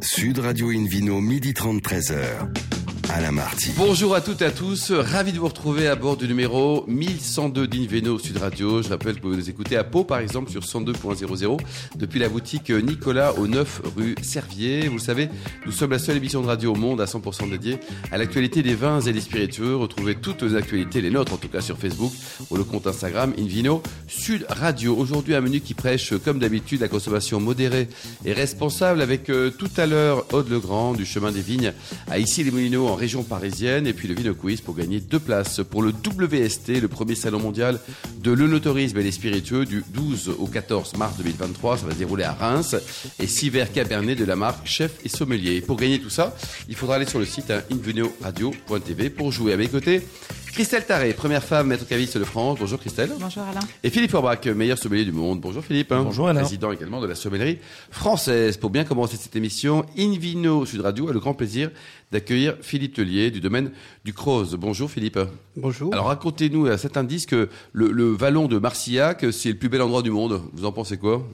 Sud Radio Invino, midi 30, 13h. Bonjour à toutes et à tous, ravi de vous retrouver à bord du numéro 1102 d'Inveno Sud Radio. Je rappelle que vous nous écoutez à Pau par exemple sur 102.00 depuis la boutique Nicolas au 9 rue Servier. Vous le savez, nous sommes la seule émission de radio au monde à 100% dédiée à l'actualité des vins et des spiritueux. Retrouvez toutes les actualités, les nôtres en tout cas sur Facebook ou le compte Instagram Invino Sud Radio. Aujourd'hui un menu qui prêche comme d'habitude la consommation modérée et responsable avec euh, tout à l'heure Aude Legrand du chemin des vignes à ici les Moulineaux en région parisienne et puis le Vino Quiz pour gagner deux places pour le WST, le premier salon mondial de l'œnotourisme et des spiritueux du 12 au 14 mars 2023. Ça va se dérouler à Reims et six verres Cabernet de la marque Chef et Sommelier. Pour gagner tout ça, il faudra aller sur le site hein, invenoradio.tv pour jouer à mes côtés. Christelle Taré, première femme maître caviste de France. Bonjour Christelle. Bonjour Alain. Et Philippe Forbach, meilleur sommelier du monde. Bonjour Philippe. Bonjour Alain. Président également de la sommellerie française. Pour bien commencer cette émission, Invino Sud Radio a le grand plaisir d'accueillir Philippe Tellier du domaine du Croze. Bonjour Philippe. Bonjour. Alors racontez-nous à cet indice que le, le vallon de Marcillac, c'est le plus bel endroit du monde. Vous en pensez quoi?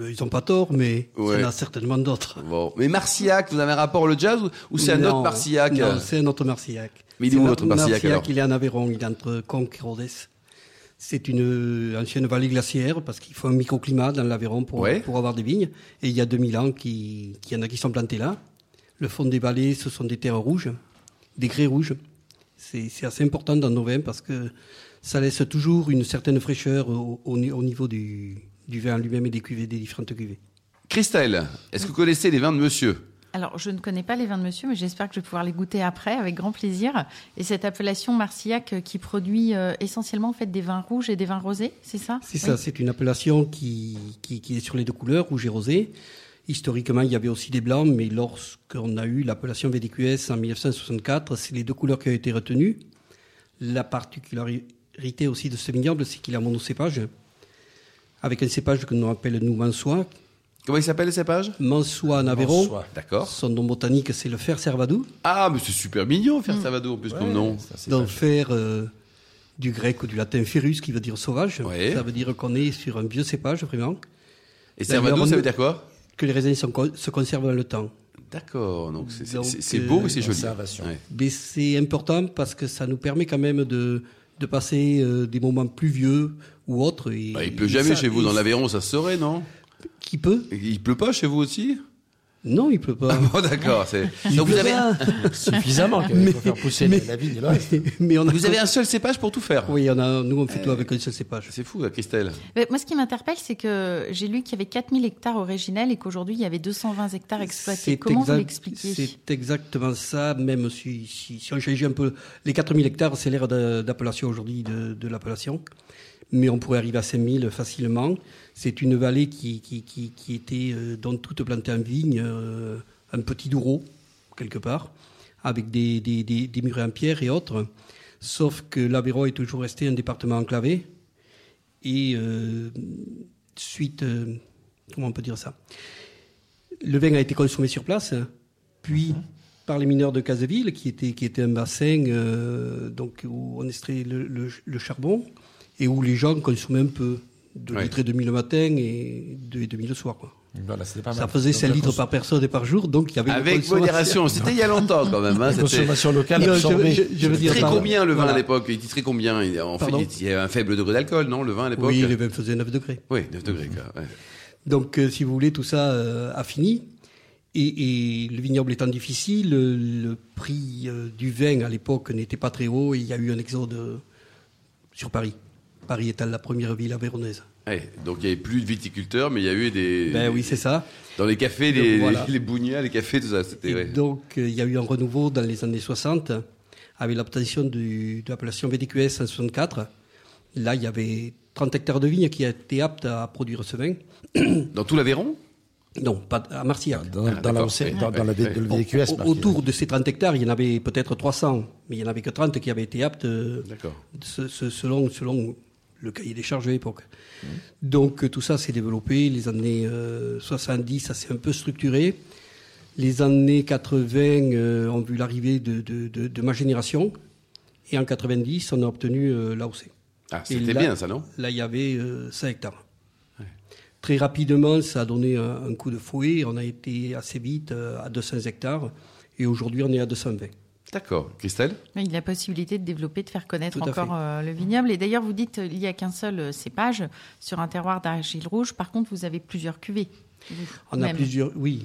Euh, Ils ont pas tort, mais Ouais. il y en a certainement d'autres. Bon. Mais Marcillac, vous avez un rapport au jazz ou- c'est un autre Marcillac? Non, c'est un autre Marcillac. Mais il est où C'est votre Marcillac, alors il est en Aveyron, il est entre Conques et Rodez. C'est une euh, ancienne vallée glaciaire parce qu'il faut un microclimat dans l'Aveyron pour, Ouais. pour avoir des vignes. Et il y a 2000 ans qu'il y en a qui sont plantés là. Le fond des vallées, ce sont des terres rouges, des grès rouges. C'est assez important dans nos vins parce que ça laisse toujours une certaine fraîcheur au, au ni- au niveau du, du vin lui-même et des cuvées, des différentes cuvées. Christelle, est-ce que vous connaissez les vins de monsieur? Alors, je ne connais pas les vins de monsieur, mais j'espère que je vais pouvoir les goûter après avec grand plaisir. Et cette appellation Marcillac euh, qui produit euh, essentiellement en fait des vins rouges et des vins rosés, c'est ça? C'est Oui. ça, c'est une appellation qui, qui, qui est sur les deux couleurs, rouge et rosé. Historiquement, il y avait aussi des blancs, mais lorsqu'on a eu l'appellation VDQS en 1964, c'est les deux couleurs qui ont été retenues. La particularité aussi de ce vignoble, c'est qu'il a monocépage, avec un cépage que nous appelle nous Mansois. Comment il s'appelle le cépage? Mansois en Aveyron. Mansois. D'accord. Son nom botanique, c'est le fer servadou. Ah, mais c'est super mignon, faire Savado en plus comme nom. Donc fer euh, du grec ou du latin ferus, qui veut dire sauvage. Ouais. Ça veut dire qu'on est sur un vieux cépage, vraiment. Et D'ailleurs, Servado, ça veut dire quoi? Que les raisins sont se conservent dans le temps. D'accord, donc c'est- c'est euh, beau et c'est joli. conservation. Ouais. Mais c'est important parce que ça nous permet quand même de, de passer euh, des moments pluvieux ou autres. Et, Bah, il pleut et jamais ça- chez vous, dans l'Aveyron, ça se saurait, non? Qui peut Il pleut pas chez vous aussi Non, il pleut pas. Bon, d'accord. Donc vous avez. Suffisamment qu'il Mais- faire pousser mais- la vigne le reste. mais on a vous avez un seul cépage pour tout faire Oui, on a, nous on fait tout avec un seul cépage. C'est fou, là, Christelle. Mais Moi, ce qui m'interpelle, c'est que j'ai lu qu'il y avait 4000 hectares originels et qu'aujourd'hui, il y avait 220 hectares exploités. Comment vous l'expliquez? C'est exactement ça, même si, si, si on change un peu. Les 4000 hectares, c'est l'ère d'appellation aujourd'hui de, de l'appellation. Mais on pourrait arriver à 5000 facilement. C'est une vallée qui, qui, qui, qui était euh, dans toute plantée en vigne, euh, un petit doureau, quelque part, avec des, des, des, des murets en pierre et autres. Sauf que l'Aveyron est toujours resté un département enclavé. Et euh, suite. euh, comment on peut dire ça? Le vin a été consommé sur place, puis par les mineurs de Caseville, qui était, qui était un bassin euh, donc, où on extrait le, le- le charbon et où les gens consommaient un peu, de Ouais. litres et demi le matin et 2 et demi le soir. Quoi. Voilà, c'était pas mal. Ça faisait Donc, 5 la litres cons- par personne et par jour, donc il y avait Avec modération. C'était il y a longtemps, quand même. Hein, consommation locale Non, je- absorbée. je- je veux Il dire titrait par- combien le vin voilà. à l'époque? Il titrait combien? Il- En fait, il y avait un faible degré d'alcool, non Le vin à l'époque? Oui, les vins faisaient 9 degrés. Oui, 9 degrés. Quoi. ouais. Donc, euh, si vous voulez, tout ça euh, a fini. Et, et le vignoble étant difficile, le, le prix euh, du vin à l'époque n'était pas très haut et il y a eu un exode euh, sur Paris. Paris étant la première ville avéronaise. Ouais, donc il n'y avait plus de viticulteurs, mais il y a eu des. Ben oui, c'est ça. Dans les cafés, Donc, les, voilà. les, les bougnats, les cafés, tout ça. C'était. Et ouais. donc, euh, il y a eu un renouveau dans les années 60 avec l'obtention de l'appellation VDQS en 64. Là, il y avait 30 hectares de vignes qui étaient aptes à produire ce vin. Dans tout l'Aveyron? Non, pas à Marcillac. Dans, Ah, dans la, Ouais, dans, la le VQS. Au- Autour de ces 30 hectares, il y en avait peut-être 300, mais il n'y en avait que 30 qui avaient été aptes euh, D'accord. ce- ce- selon, selon le cahier des charges de l'époque. Donc euh, tout ça s'est développé. Les années euh, 70, ça s'est un peu structuré. Les années 80 euh, ont vu l'arrivée de, de- de- de ma génération. Et en 90, on a obtenu euh, l'AOC. Ah, c'était bien ça, non? Là, il y avait euh, 5 hectares. Très rapidement, ça a donné un, un coup de fouet. On a été assez vite euh, à 200 hectares et aujourd'hui, on est à 220. D'accord. Christelle Oui, Il a la possibilité de développer, de faire connaître encore euh, le vignoble. Et d'ailleurs, vous dites euh, il n'y a qu'un seul euh, cépage sur un terroir d'argile rouge. Par contre, vous avez plusieurs cuvées. vous, On a plusieurs, oui.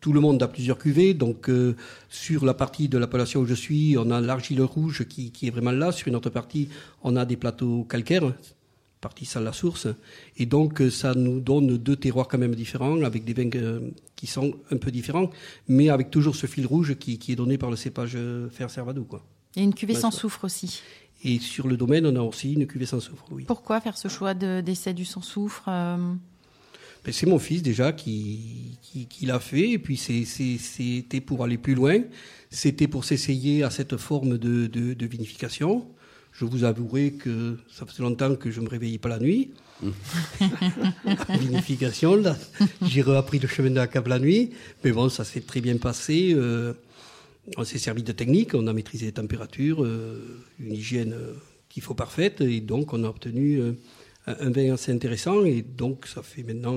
Tout le monde a plusieurs cuvées. Donc, euh, sur la partie de l'appellation où je suis, on a l'argile rouge qui, qui est vraiment là. Sur une autre partie, on a des plateaux calcaires, partie salle la source. Et donc, euh, ça nous donne deux terroirs quand même différents, avec des vins euh, qui sont un peu différents, mais avec toujours ce fil rouge qui, qui est donné par le cépage euh, fer servado, quoi. Et une cuvée sans soufre aussi. Et sur le domaine, on a aussi une cuvée sans soufre, oui. Pourquoi faire ce choix de- d'essai du sans soufre euh, Ben, c'est mon fils déjà qui, qui, qui l'a fait, et puis c'était pour aller plus loin, c'était pour s'essayer à cette forme de, de, de vinification. Je vous avouerai que ça faisait longtemps que je me réveillais pas la nuit. La vinification, là, j'ai réappris le chemin de la cave la nuit, mais bon, ça s'est très bien passé. euh, on s'est servi de technique, on a maîtrisé les températures, euh, une hygiène euh, qu'il faut parfaite, et donc on a obtenu un, un vin assez intéressant, et donc ça fait maintenant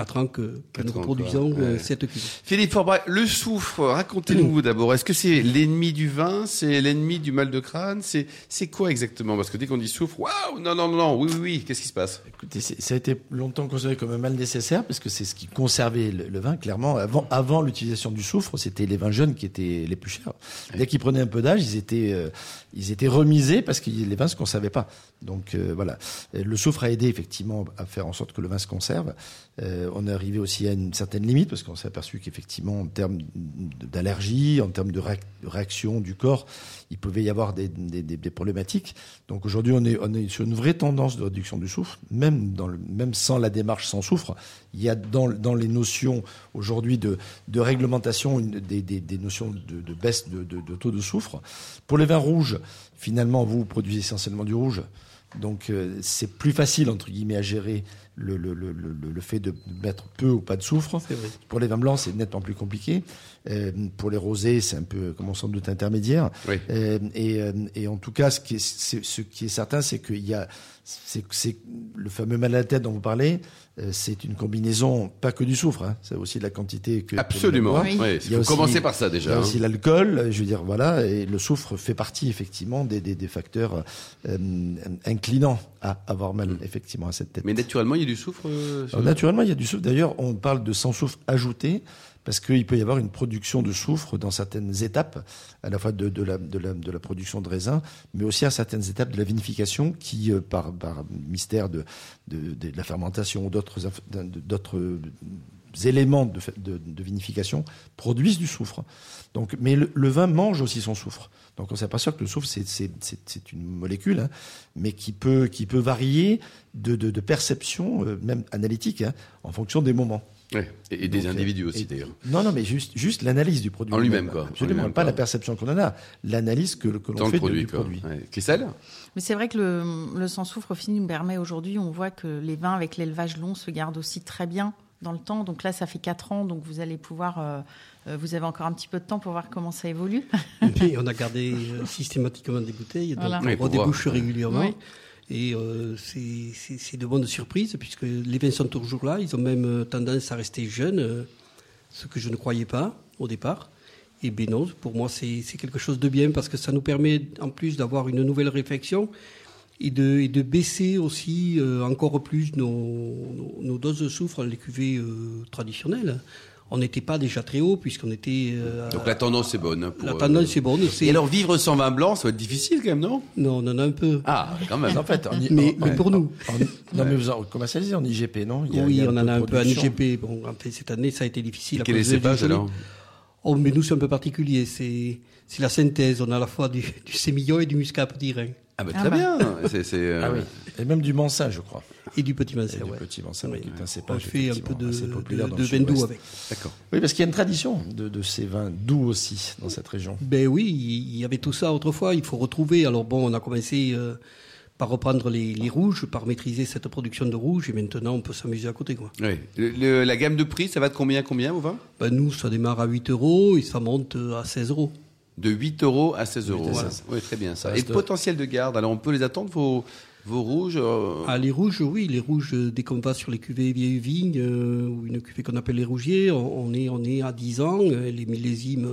quatre ans que, nous reproduisons euh, Ouais. cette. Philippe Forbray, le soufre, racontez-nous d'abord. Est-ce que c'est l'ennemi du vin C'est l'ennemi du mal de crâne C'est c'est quoi exactement? Parce que dès qu'on dit soufre, waouh, non, non, non, non, oui, oui, oui, qu'est-ce qui se passe? Écoutez, ça a été longtemps considéré comme un mal nécessaire parce que c'est ce qui conservait le, le vin. Clairement, avant, avant l'utilisation du soufre, c'était les vins jeunes qui étaient les plus chers. Dès qu'ils prenaient un peu d'âge, ils étaient, euh, ils étaient remisés parce que les vins se conservaient pas. Donc euh, voilà, le soufre a aidé effectivement à faire en sorte que le vin se conserve. Euh, on est arrivé aussi à une certaine limite parce qu'on s'est aperçu qu'effectivement, en termes d'allergie, en termes de, réac- de réaction du corps, il pouvait y avoir des, problématiques. Donc aujourd'hui, on est, sur une vraie tendance de réduction du soufre, même, dans le, même sans la démarche sans soufre. Il y a dans, les notions aujourd'hui de, réglementation des, notions de, baisse de taux de soufre. Pour les vins rouges, finalement, vous produisez essentiellement du rouge. Donc euh, c'est plus facile entre guillemets à gérer le, le, le, le, fait de mettre peu ou pas de soufre. C'est vrai. Pour les vins blancs, c'est nettement plus compliqué. Euh, pour les rosés, c'est un peu, comme on sans doute, intermédiaire. Oui. Euh, et, euh, et en tout cas, ce qui est, c'est- ce qui est certain, c'est qu'il y a, c'est, c'est le fameux mal à la tête dont vous parlez. euh, c'est une combinaison, pas que du soufre, hein, c'est aussi la quantité que. Absolument. Oui. Ouais, Il y a faut aussi- commencer par ça il y déjà. a hein. aussi l'alcool, je veux dire, voilà, et le soufre fait partie effectivement des, des, des facteurs euh, inclinants à avoir mal effectivement à cette tête. Mais naturellement, il y a du soufre euh, Alors, naturellement, il y a du soufre. D'ailleurs, on parle de sans soufre ajouté parce qu'il peut y avoir une production de soufre dans certaines étapes, à la fois de, de, la, de, la, de la production de raisin, mais aussi à certaines étapes de la vinification qui, euh, par, par mystère de, de, de la fermentation ou d'autres éléments de, fa- de, de vinification, produisent du soufre. Donc, mais le, le vin mange aussi son soufre. Donc on s'aperçoit que le soufre, c'est- une molécule, hein, mais qui peut, qui peut varier de, de, de perception, euh, même analytique, hein, en fonction des moments. Ouais. Et, et des Donc, euh, individus aussi d'ailleurs. Non, non, mais juste, juste l'analyse du produit. En lui-même, quoi. En Absolument, pas la perception qu'on en a, l'analyse que, que l'on le fait de- produit, du quoi. produit. Ouais. Christelle Mais c'est vrai que le, le sans soufre aussi nous permet aujourd'hui, on voit que les vins avec l'élevage long se gardent aussi très bien dans le temps. Donc là, ça fait 4 ans, donc vous allez pouvoir, euh, euh, vous avez encore un petit peu de temps pour voir comment ça évolue. Et on a gardé euh, systématiquement des bouteilles, donc Voilà. Oui, on voir. régulièrement. Oui. Et euh, c'est- de bonnes surprises, puisque les vins sont toujours là. Ils ont même tendance à rester jeunes, ce que je ne croyais pas au départ. Et ben non, pour moi, c'est c'est quelque chose de bien, parce que ça nous permet, en plus, d'avoir une nouvelle réflexion et de, et de baisser aussi euh, encore plus nos, nos, nos doses de soufre, les cuvées euh, traditionnelles. On n'était pas déjà très haut, puisqu'on était... euh, Donc la tendance est bonne. hein, pour, la euh, tendance est bonne. et c'est- Et alors vivre sans vin blanc, ça va être difficile quand même, non? Non, on en a un peu. Ah, quand même. En fait, en, Mais- en- mais pour nous. en- non, mais vous en commercialisez en IGP, non? Il y a- il oui, y a on en a un peu production. IGP. Bon, en fait, cette année, ça a été difficile. à Quel est cépage alors? Oh, mais nous, c'est un peu particulier. C'est c'est la synthèse. On a à la fois du, du sémillon et du muscat petit Rhin. Ah bah Ah très bah. bien. C'est c'est, euh, Ah oui. Et même du Mansin, je crois. Et du petit Et Mancer, du ouais. petit Mansin, Oui. qui est un On cépage fait un peu de, de, vin doux avec. D'accord. Oui, parce qu'il y a une tradition de, de ces vins doux aussi dans cette région. Ben oui, il y avait tout ça autrefois. Il faut retrouver. Alors bon, on a commencé euh, par reprendre les, les rouges, par maîtriser cette production de rouge. Et maintenant, on peut s'amuser à côté. Quoi. Ouais. Le- le- la gamme de prix, ça va de combien à combien au vin Ben, nous, ça démarre à 8 euros et ça monte euh, à 16 euros. De 8 euros à 16 euros. à Voilà. 16. Oui, très bien ça. Ça Et le potentiel de garde, alors on peut les attendre, vos, Vos rouges euh, Ah, les rouges, oui, les rouges, euh, dès qu'on va sur les cuvées vieilles vignes, euh, ou une cuvée qu'on appelle les rougiers, on, on est, on est à 10 ans, les millésimes,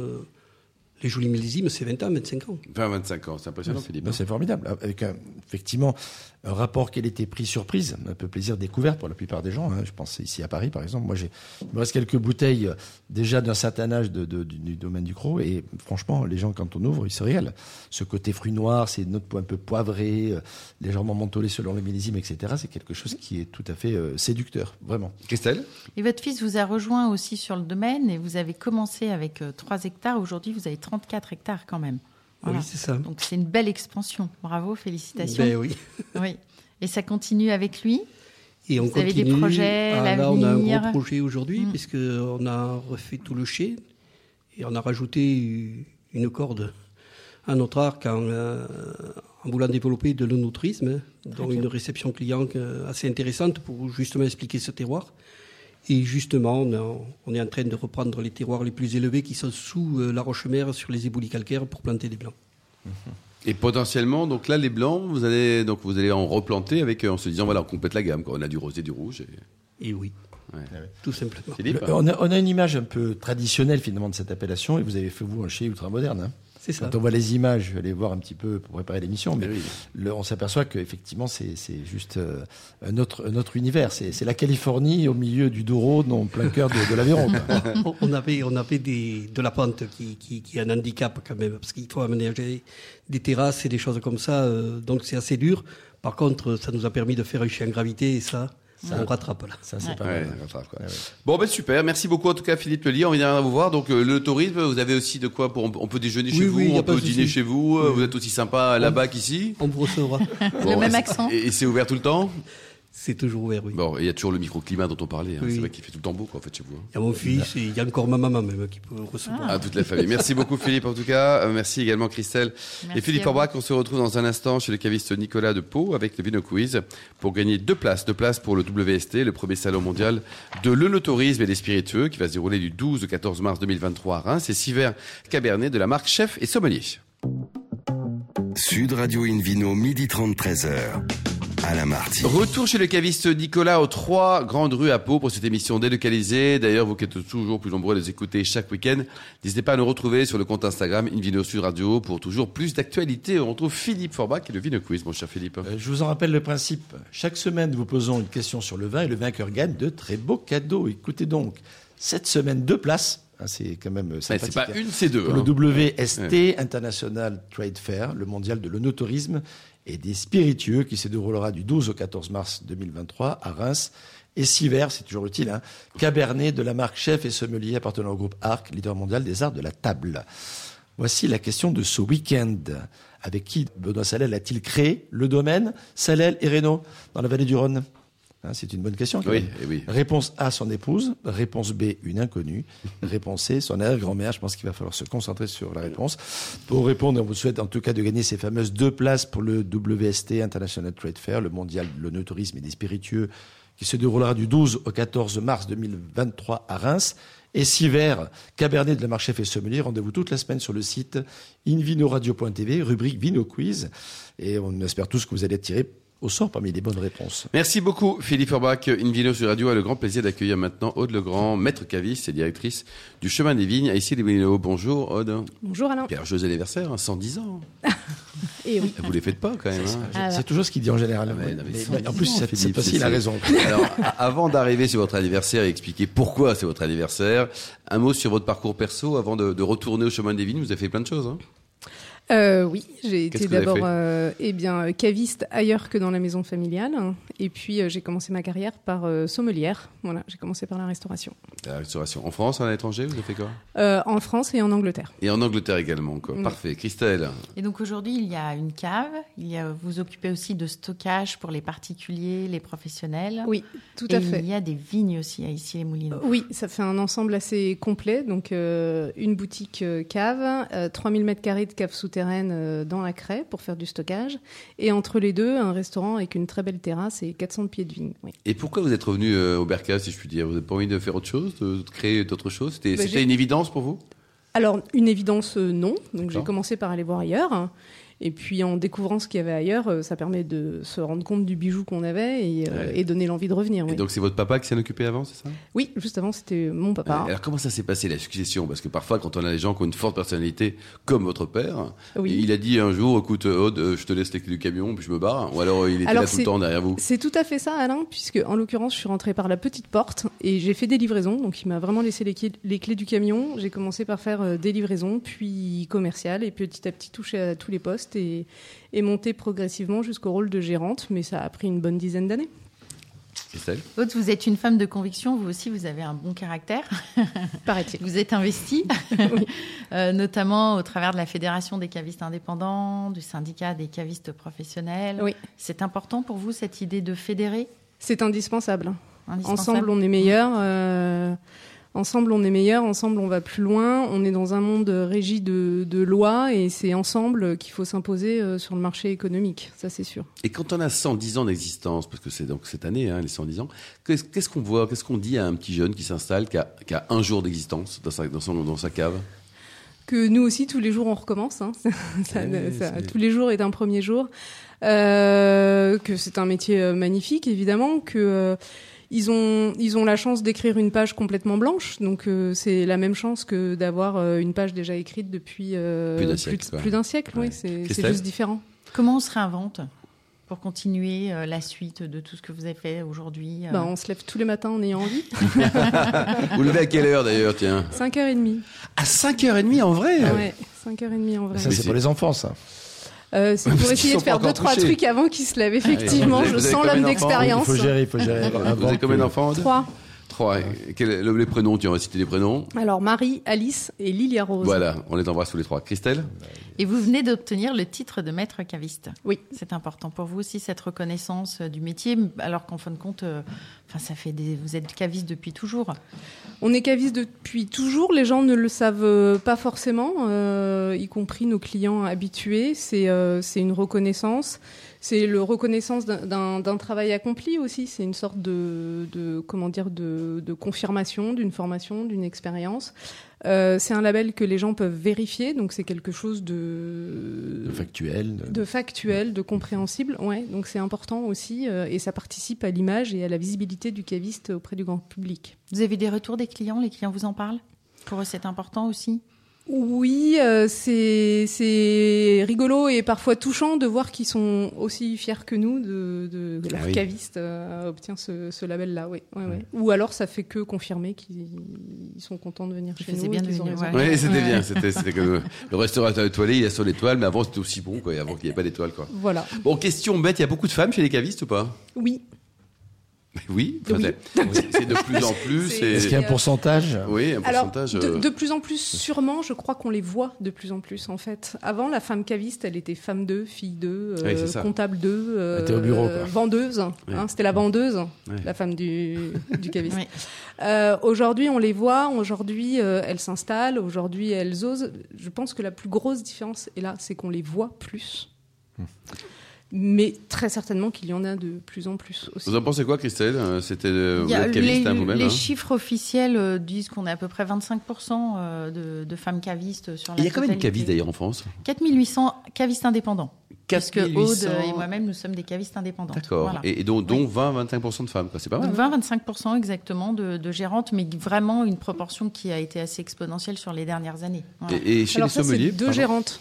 les jolis millésimes, c'est 20 ans, 25 ans. 20-25 ans, c'est impressionnant, Philippe. Ben, c'est formidable. Avec un- effectivement un rapport qualité prix surprise, un peu plaisir découverte pour la plupart des gens. hein. Je pense ici à Paris, par exemple. Moi, j'ai, il me reste quelques bouteilles euh, déjà d'un certain âge de, de- du, du domaine du Croc. Et franchement, les gens, quand on ouvre, ils se régalent. Ce côté fruit noir, c'est notre un peu poivré, euh, légèrement mentholé selon les millésimes, etc. C'est quelque chose qui est tout à fait euh, séducteur, vraiment. Christelle? Et votre fils vous a rejoint aussi sur le domaine et vous avez commencé avec euh, 3 hectares. Aujourd'hui, vous avez 34 hectares quand même. Voilà. Oui, c'est ça. Donc c'est une belle expansion. Bravo, félicitations. Ben oui. Oui. Et ça continue avec lui Et on Vous avez des continue. projets, Ah, là, on a un gros projet aujourd'hui, Mm. puisqu'on a refait tout le chai et on a rajouté une corde à notre arc en, euh, en voulant développer de l'onotourisme, dont bien. une réception client euh, assez intéressante pour justement expliquer ce terroir. Et justement, on, est en train de reprendre les terroirs les plus élevés qui sont sous euh, la roche-mère sur les éboulis calcaires pour planter des blancs. Et potentiellement, donc là, les blancs, vous allez, donc vous allez en replanter avec, euh, en se disant, voilà, on complète la gamme. Quoi. On a du rosé, du rouge. Et... Et oui, Ouais. tout simplement. Philippe Le- on, a, on a une image un peu traditionnelle finalement de cette appellation et vous avez fait vous un chez ultra moderne. hein. C'est ça. Quand on voit les images, je vais aller voir un petit peu pour préparer l'émission, mais Eh oui. le- on s'aperçoit qu'effectivement c'est c'est juste euh, un, autre, un autre univers. C'est la Californie au milieu du Douro, en plein cœur de, de l'Aveyron. on avait, on avait des, de la pente qui, qui, qui est un handicap quand même, parce qu'il faut aménager des terrasses et des choses comme ça, euh, donc c'est assez dur. Par contre, ça nous a permis de faire un chien gravité et ça, ça on rattrape là. Ça, c'est Ouais. pas Ouais, mal. rattrape, quoi. Ouais, ouais. Bon, ben super. Merci beaucoup en tout cas, Philippe Lely. On vient vous voir. Donc, euh, le tourisme, vous avez aussi de quoi pour. On peut déjeuner Oui, chez oui, vous, on peut dîner chez vous. Oui. Vous êtes aussi sympa là-bas qu'ici. On vous recevra. Le même accent. Et, et c'est ouvert tout le temps c'est toujours ouvert, oui. Bon, et il y a toujours le microclimat dont on parlait. hein. Oui. C'est vrai qu'il fait tout le temps beau, quoi, en fait, chez vous. hein. Il y a mon fils et il y a encore ma maman même qui peut recevoir. À toute la famille. Merci beaucoup, Philippe, en tout cas. Euh, merci également, Christelle. Merci et Philippe. Orbach, on se retrouve dans un instant chez le caviste Nicolas de Pau avec le Vino Quiz pour gagner deux places. Deux places pour le WST, le premier salon mondial de l'œnotourisme et des spiritueux qui va se dérouler du 12 au 14 mars 2023 à Reims et six verres Cabernet de la marque Chef et Sommelier. Sud Radio Invino, midi 30, 13h. Alain Marty. Retour chez le caviste Nicolas aux trois grandes rues à Pau pour cette émission délocalisée. D'ailleurs, vous qui êtes toujours plus nombreux à les écouter chaque week-end, n'hésitez pas à nous retrouver sur le compte Instagram Invino Sud Radio pour toujours plus d'actualité. On retrouve Philippe Forbach et le Vino Quiz, mon cher Philippe. Euh, Je vous en rappelle le principe. Chaque semaine, nous vous posons une question sur le vin et le vainqueur gagne de très beaux cadeaux. Écoutez donc, cette semaine, deux places. Hein, c'est quand même euh, sympathique. c'est pas hein. une, c'est deux. Pour hein. le WST International Trade Fair, le mondial de l'onotourisme et des spiritueux qui se déroulera du 12 au 14 mars 2023 à Reims. Et six verres, c'est toujours utile, hein, Cabernet de la marque Chef et Sommelier appartenant au groupe Arc, leader mondial des arts de la table. Voici la question de ce week-end. Avec qui Benoît Salel a-t-il créé le domaine? Salel et Reynaud dans la vallée du Rhône Hein, C'est une bonne question. Oui, eh oui. Réponse A, son épouse. Réponse B, une inconnue. Réponse C, son arrière-grand-mère. Je pense qu'il va falloir se concentrer sur la réponse. Pour répondre, on vous souhaite en tout cas de gagner ces fameuses deux places pour le WST International Trade Fair, le mondial de l'onotourisme et des spiritueux, qui se déroulera du 12 au 14 mars 2023 à Reims. Et six verres Cabernet de la marque Chef et Sommelier. Rendez-vous toute la semaine sur le site invinoradio.tv, rubrique Vino Quiz. Et on espère tous que vous allez être tirés au sort parmi les bonnes réponses. Merci beaucoup, Philippe Forbach. Invino sur Radio a le grand plaisir d'accueillir maintenant Aude Legrand, maître caviste et directrice du Chemin des Vignes à ici les Moulineaux. Bonjour, Aude. Bonjour Alain. Puis joyeux anniversaire, hein, 110 ans. Et oui. Vous les faites pas quand même. hein. C'est toujours ce qu'il dit en général. Ah mais Mais- mais en plus, cette, Philippe, cette il a raison. Alors, avant d'arriver sur votre anniversaire et expliquer pourquoi c'est votre anniversaire, un mot sur votre parcours perso avant de, de retourner au chemin des vignes. Vous avez fait plein de choses. Hein Euh, oui, j'ai été d'abord euh, eh bien, caviste ailleurs que dans la maison familiale. Et puis euh, j'ai commencé ma carrière par euh, sommelière. Voilà, j'ai commencé par la restauration. La restauration en France, à l'étranger, vous avez fait quoi? Euh, en France et en Angleterre. Et en Angleterre également. Quoi. Parfait. Christelle, Et donc aujourd'hui, il y a une cave. Il y a, vous occupez aussi de stockage pour les particuliers, les professionnels. Oui, tout Et à fait. il y a des vignes aussi à ici les Moulineaux. Oui, ça fait un ensemble assez complet. Donc, euh, une boutique euh, cave, euh, 3000 mètres carrés de cave souterraine euh, dans la craie pour faire du stockage. Et entre les deux, un restaurant avec une très belle terrasse et 400 pieds de vigne. Oui. et pourquoi vous êtes revenu euh, au Berca, si je puis dire? Vous n'avez pas envie de faire autre chose, de, créer d'autres choses? C'était Bah, une évidence pour vous? Alors, une évidence, euh, non. Donc, j'ai commencé par aller voir ailleurs. Et puis en découvrant ce qu'il y avait ailleurs, euh, ça permet de se rendre compte du bijou qu'on avait et, euh, Ouais. et donner l'envie de revenir. Et Oui, donc c'est votre papa qui s'en occupait avant, c'est ça? Oui juste avant, c'était mon papa. Alors comment ça s'est passé la succession? Parce que parfois quand on a des gens qui ont une forte personnalité comme votre père, Oui. il a dit un jour, écoute Aude, euh, je te laisse les clés du camion puis je me barre. Ou alors euh, il était Alors, là tout le temps derrière vous. C'est tout à fait ça, Alain, puisque en l'occurrence, je suis rentrée par la petite porte et j'ai fait des livraisons. Donc, il m'a vraiment laissé les, clés- les clés du camion. J'ai commencé par faire euh, des livraisons, puis commercial, et petit à petit toucher à tous les postes et, et monter progressivement jusqu'au rôle de gérante. Mais ça a pris une bonne dizaine d'années. Christelle Aude, vous êtes une femme de conviction, vous aussi, vous avez un bon caractère. Paraît-il. Vous êtes investie, Euh, notamment au travers de la Fédération des cavistes indépendants, du syndicat des cavistes professionnels. Oui. C'est important pour vous, cette idée de fédérer? C'est indispensable. indispensable Ensemble, on est meilleur. euh, ensemble, on est meilleur. Ensemble, on va plus loin. On est dans un monde régi de, de lois et c'est ensemble qu'il faut s'imposer euh, sur le marché économique. Ça, c'est sûr. Et quand on a 110 ans d'existence, parce que c'est donc cette année, hein, les 110 ans, qu'est-ce qu'on voit, qu'est-ce qu'on dit à un petit jeune qui s'installe, qui a, qui a un jour d'existence dans sa, dans, son, dans sa cave? Que nous aussi tous les jours on recommence. hein. Ça- Ouais, ça- c'est- tous les jours est un premier jour. Euh, que c'est un métier euh, magnifique évidemment. Que euh, ils ont ils ont la chance d'écrire une page complètement blanche. Donc euh, c'est la même chance que d'avoir euh, une page déjà écrite depuis euh, Plus d'un siècle, quoi. plus d'un siècle. Ouais. Oui, c'est juste différent. Comment on se réinvente pour continuer euh, la suite de tout ce que vous avez fait aujourd'hui euh, Bah, on se lève tous les matins en ayant envie. Vous levez à quelle heure d'ailleurs, tiens? 5h30. À 5h30 en vrai? Ouais, 5h30 en vrai. Ça, c'est- pour les enfants, ça. Euh, c'est pour essayer de faire deux trois trucs avant qu'ils se lèvent. Effectivement, Vous avez- je sens l'homme d'enfants Il d'expérience. faut gérer, il faut gérer. Vous avez combien d'enfants Trois. Trois. Quel- les prénoms, tu on va citer les prénoms. Alors Marie, Alice et Lilia Rose. Voilà, on les embrasse tous les trois. Christelle Et vous venez d'obtenir le titre de maître caviste. Oui. C'est important pour vous aussi cette reconnaissance euh, du métier, alors qu'en fin de compte, euh, enfin, ça fait des... vous êtes caviste depuis toujours. On est caviste depuis toujours. Les gens ne le savent euh, pas forcément, euh, y compris nos clients habitués. C'est euh, une reconnaissance. C'est le reconnaissance d'un travail accompli aussi. C'est une sorte de, de comment dire de, de confirmation d'une formation, d'une expérience. Euh, c'est un label que les gens peuvent vérifier, donc c'est quelque chose de de factuel. de factuel, de compréhensible. Ouais, donc c'est important aussi euh, et ça participe à l'image et à la visibilité du caviste auprès du grand public. Vous avez des retours des clients? Les clients vous en parlent? Pour eux, c'est important aussi? Oui, euh, c'est c'est rigolo et parfois touchant de voir qu'ils sont aussi fiers que nous de, de, de leur Ah oui. caviste euh, obtient ce, ce label-là. Oui, ouais, ouais. Ou alors ça fait que confirmer qu'ils ils sont contents de venir chez nous. bien. Oui, c'était Ouais. bien. C'était c'était que le, le restaurateur étoilé, il a son étoile, mais avant c'était aussi bon, quoi, avant qu'il n'y ait pas d'étoile, quoi. Voilà. Bon, question bête, il y a beaucoup de femmes chez les cavistes ou pas? Oui. Oui, Oui. c'est- de plus en plus. Est-ce qu'il y a un pourcentage Oui, un Alors, pourcentage. de, euh, de plus en plus, sûrement, je crois qu'on les voit de plus en plus, en fait. Avant, la femme caviste, elle était femme 2, fille 2, Oui, c'est ça. comptable 2, Elle était au bureau, quoi. vendeuse. hein, Ouais. C'était la vendeuse, la femme du, du caviste. Oui. Euh, aujourd'hui, on les voit. Aujourd'hui, euh, elles s'installent. Aujourd'hui, elles osent. Je pense que la plus grosse différence est là, c'est qu'on les voit plus. Mais très certainement qu'il y en a de plus en plus aussi. Vous en pensez quoi, Christelle? Euh, C'était euh, vous êtes caviste les, hein, vous-même. les hein chiffres officiels euh, disent qu'on est à peu près 25% euh, de, de femmes cavistes sur la il y a combien de cavistes d'ailleurs en France? 4800 cavistes indépendants. Puisque 4800. Aude et moi-même, nous sommes des cavistes indépendants. D'accord. Voilà. Et, et dont, dont 20-25% de femmes, quoi. C'est pas mal. Donc 20-25% exactement de, de gérantes, mais vraiment une proportion qui a été assez exponentielle sur les dernières années. Voilà. Et, et chez Alors les ça, sommeliers deux pardon? gérantes.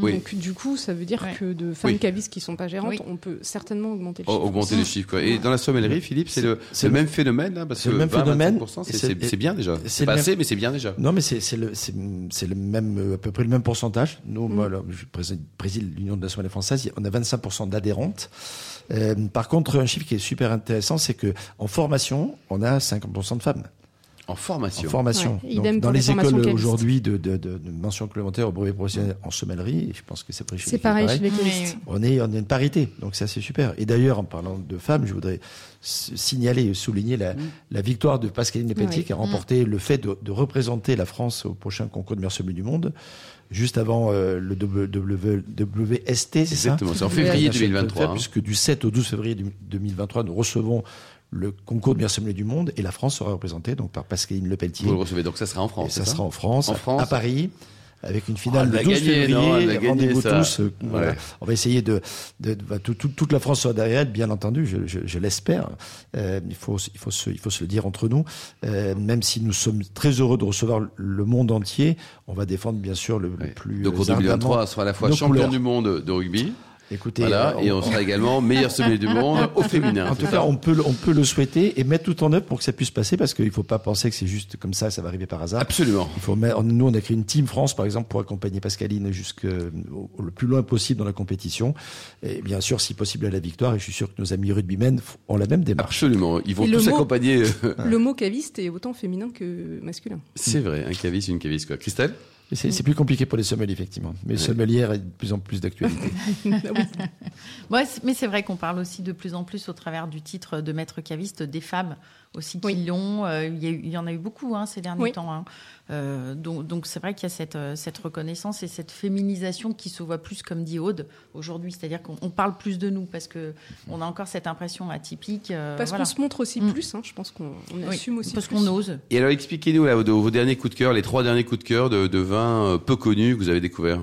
Oui. Donc du coup, ça veut dire Ouais. que de femmes Oui. cavistes qui sont pas gérantes, Oui. on peut certainement augmenter le Oh, chiffre. augmenter les chiffres. Quoi. Et dans la sommellerie, Philippe, c'est le, c'est le le- même phénomène, là, parce c'est que le même 20, phénomène, 25%, c'est- bien déjà. c'est C'est le pas même- assez, mais c'est bien déjà. Non, mais c'est c'est le, c'est c'est le même, euh, à peu près le même pourcentage. Nous, moi, là, je préside, préside l'Union de la sommellerie française, on a 25% d'adhérentes. Euh, par contre, un chiffre qui est super intéressant, c'est que en formation, on a 50% de femmes. En formation. En formation. Ouais, Donc, idem dans les écoles aujourd'hui de, de, de, de mention complémentaire au brevet professionnel en sommellerie, je pense que c'est chez C'est pareil chez les on est, on est une parité, donc ça c'est super. Et d'ailleurs, en parlant de femmes, je voudrais signaler et souligner la, la victoire de Pascaline Lepeltier Oui. qui a remporté le fait de, de représenter la France au prochain concours de meilleur sommelier du monde, juste avant euh, le W- WST, c'est ça? Exactement. C'est en février Ouais. 2023. hein. Puisque du 7 au 12 février du- 2023, nous recevons le concours de meilleur sommelier du monde et la France sera représentée donc par Pascaline Lepeltier. Vous le recevez, donc ça sera en Et France. ça c'est sera en France, En à- France. à Paris, avec une finale Oh, le va 12 gagner, non, elle va février. Rendez-vous ça. tous. euh, voilà. Ouais. On va essayer de, de, de- bah, tout- tout- toute la France soit derrière elle, bien entendu. Je, je, je l'espère. Euh, il faut, il faut se, il faut se le dire entre nous. Euh, même si nous sommes très heureux de recevoir le monde entier, on va défendre bien sûr le, le Ouais. plus. Donc en ardemment 2023, on sera à la fois champion couleurs. du monde de rugby, Écoutez, voilà, euh, et on sera également meilleur sommelier du monde au féminin. En tout cas, on peut, le- on peut le souhaiter et mettre tout en œuvre pour que ça puisse passer parce qu'il ne faut pas penser que c'est juste comme ça, ça va arriver par hasard. Absolument. Il faut mettre- nous, on a créé une team France, par exemple, pour accompagner Pascaline jusque le plus loin possible dans la compétition. Et bien sûr, si possible, à la victoire. Et je suis sûr que nos amis rugbymen ont la même démarche. Absolument. Ils vont Et tous mot- accompagner. euh, Le mot caviste est autant féminin que masculin. C'est vrai, un cavis, une cavis, quoi. Christelle? C'est plus compliqué pour les sommeliers, effectivement. Mais le sommelière est de plus en plus d'actualité. Ouais, mais c'est vrai qu'on parle aussi de plus en plus au travers du titre de maître caviste des femmes aussi qui Oui. l'ont. Il y, il en a eu beaucoup hein, ces derniers Oui. temps. hein. Euh, donc c'est vrai qu'il y a cette, euh, cette reconnaissance et cette féminisation qui se voit plus, comme dit Aude, aujourd'hui. C'est-à-dire qu'on on parle plus de nous parce que on a encore cette impression atypique. euh, Parce voilà. qu'on se montre aussi Mm. plus, hein, je pense qu'on Oui, assume aussi parce qu'on ose. Et alors expliquez-nous vos, derniers coups de cœur, les trois derniers coups de cœur de, de vins peu connus que vous avez découverts.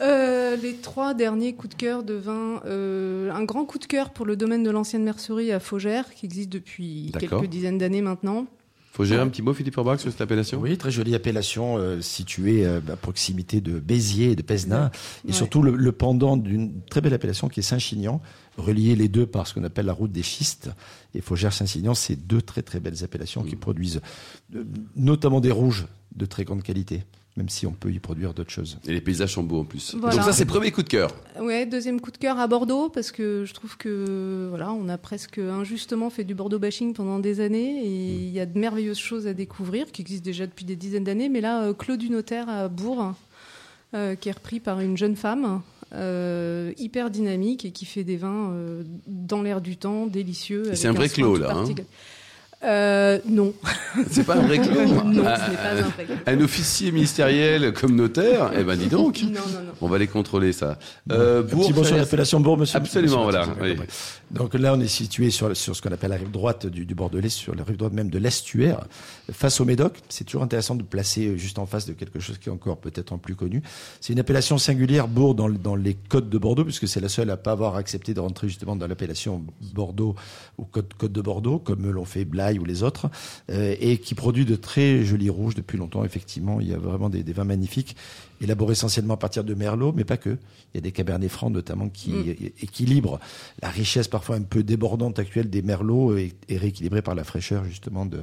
Euh, les trois derniers coups de cœur de vin. euh, un grand coup de cœur pour le domaine de l'ancienne mercerie à Faugère, qui existe depuis quelques dizaines d'années maintenant. Faut gérer un petit mot, Philippe Orbach, sur cette appellation? Oui, très jolie appellation euh, située euh, à proximité de Béziers et de Pézenas. Et Ouais. surtout le, le pendant d'une très belle appellation qui est Saint-Chinian, relié les deux par ce qu'on appelle la route des schistes. Et Faugère-Saint-Chinian, c'est deux très très belles appellations qui produisent euh, notamment des rouges de très grande qualité, même si on peut y produire d'autres choses. Et les paysages sont beaux en plus. Voilà. Donc ça, c'est premier coup de cœur. Ouais, deuxième coup de cœur à Bordeaux parce que je trouve que voilà, on a presque injustement fait du Bordeaux bashing pendant des années et il y a de merveilleuses choses à découvrir qui existent déjà depuis des dizaines d'années. Mais là, euh, Clos du Notaire à Bourg, euh, qui est repris par une jeune femme. euh, hyper dynamique et qui fait des vins euh, dans l'air du temps, délicieux. c'est un vrai clos, là, hein. Euh, non, C'est pas un vrai clos. non, Un- ce n'est pas un vrai. Un officier ministériel comme notaire, eh ben dis donc. Non, non, non. On va les contrôler ça. Euh, Un petit Bourg, mot sur l'appellation Bourg, monsieur. Absolument, monsieur voilà, oui. Donc là, on est situé sur, sur ce qu'on appelle la rive droite du, du Bordelais, sur la rive droite même de l'estuaire, face au Médoc. C'est toujours intéressant de placer euh, juste en face de quelque chose qui est encore peut-être en plus connu. C'est une appellation singulière, Bourg, dans, dans les côtes de Bordeaux, puisque c'est la seule à pas avoir accepté de rentrer justement dans l'appellation Bordeaux ou côte, côte de Bordeaux, comme l'ont fait Ou les autres, euh, et qui produit de très jolis rouges depuis longtemps. Effectivement, il y a vraiment des vins magnifiques élaborés essentiellement à partir de Merlot, mais pas que. Il y a des Cabernets Francs notamment qui Mm. équilibrent la richesse parfois un peu débordante actuelle des Merlots et, et rééquilibrée par la fraîcheur justement de,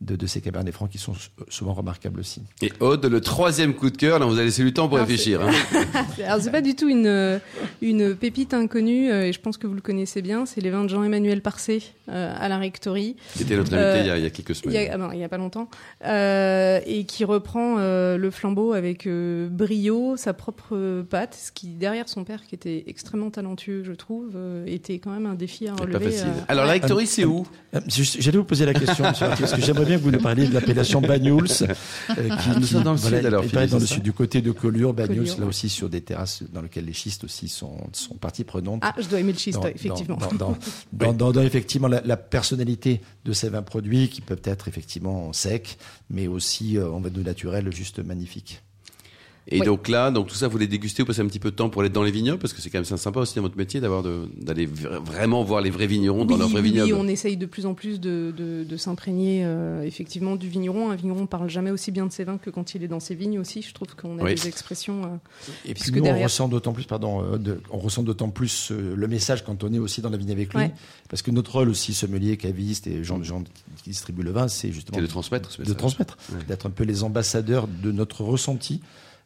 de, de ces Cabernets Francs qui sont sou- souvent remarquables aussi. Et Aude, le troisième coup de cœur, là vous allez laisser du temps pour Ah, réfléchir. hein. Alors c'est pas du tout une, une pépite inconnue euh, et je pense que vous le connaissez bien, c'est les vins de Jean-Emmanuel Parcé euh, à la Rectory. C'était notre invité Euh, il, y a, il y a quelques Il y semaines. a, ah ben, il y a pas longtemps, euh, et qui reprend euh, le flambeau avec euh, brio, sa propre euh, patte, ce qui derrière son père, qui était extrêmement talentueux, je trouve, euh, était quand même un défi à relever. pas facile. euh, Alors la rectory, c'est où? Euh, J'allais vous poser la question, monsieur parce que j'aimerais bien que vous nous parliez de l'appellation Bagnouls. euh, nous sommes dans le sud, alors, il paraît Philippe, dans le c'est ça sud, du côté de Collioure, Bagnouls, Collioure, là aussi sur des terrasses dans lesquelles les schistes aussi sont, sont partie prenante. Ah, je dois aimer le schiste, dans, effectivement. dans, dans, dans, dans- dans, effectivement la, la personnalité de ces vins produits qui peuvent être effectivement secs, mais aussi euh, en vin de naturel juste magnifiques. Et Oui. donc là, donc tout ça, vous les dégustez, vous passez un petit peu de temps pour aller dans les vignobles, parce que c'est quand même sympa aussi dans votre métier d'avoir de- d'aller vra- vraiment voir les vrais vignerons dans Oui, leurs vrais oui, vignobles. on essaye de plus en plus de, de, de s'imprégner euh, effectivement du vigneron. Un vigneron parle jamais aussi bien de ses vins que quand il est dans ses vignes aussi. Je trouve qu'on a Oui. des expressions. euh, Et puis nous, on derrière- ressent d'autant plus, pardon, euh, de- on ressent d'autant plus euh, le message quand on est aussi dans la vigne avec lui, Ouais. parce que notre rôle aussi, sommelier, caviste et gens, gens qui distribuent le vin, c'est justement C'est de transmettre ce de transmettre, Ouais. d'être un peu les ambassadeurs de notre ressenti,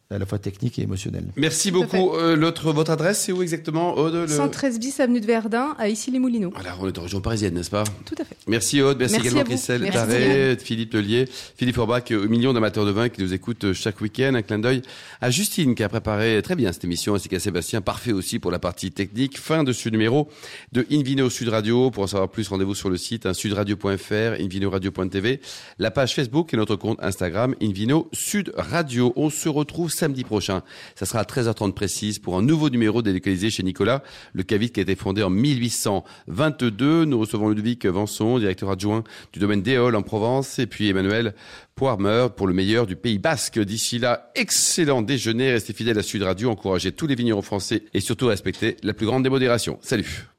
à la fois technique et émotionnel. Merci beaucoup. Euh, l'autre, votre adresse, c'est où exactement, Aude le... 113 bis avenue de Verdun à Issy-les-Moulineaux. Voilà, on est en région parisienne, n'est-ce pas? Tout à fait. Merci Aude, merci, Merci également. Christelle. Taré, Philippe Lelier, Philippe Forbach, euh, millions d'amateurs de vin qui nous écoutent euh, chaque week-end. Un clin d'œil à Justine qui a préparé très bien cette émission, ainsi qu'à Sébastien, parfait aussi pour la partie technique. Fin de ce numéro de Invino Sud Radio. Pour en savoir plus, rendez-vous sur le site hein, sudradio.fr, invinoradio.tv, la page Facebook et notre compte Instagram Invino Sud Radio. On se retrouve samedi prochain. Ça sera à 13h30 précise pour un nouveau numéro délocalisé chez Nicolas, le Cavite qui a été fondé en 1822. Nous recevons Ludovic Vanson, directeur adjoint du domaine d'Éole en Provence, et puis Emmanuel Poirmer pour le meilleur du Pays Basque. D'ici là, excellent déjeuner. Restez fidèles à Sud Radio, encouragez tous les vignerons français et surtout respectez la plus grande démodération. Salut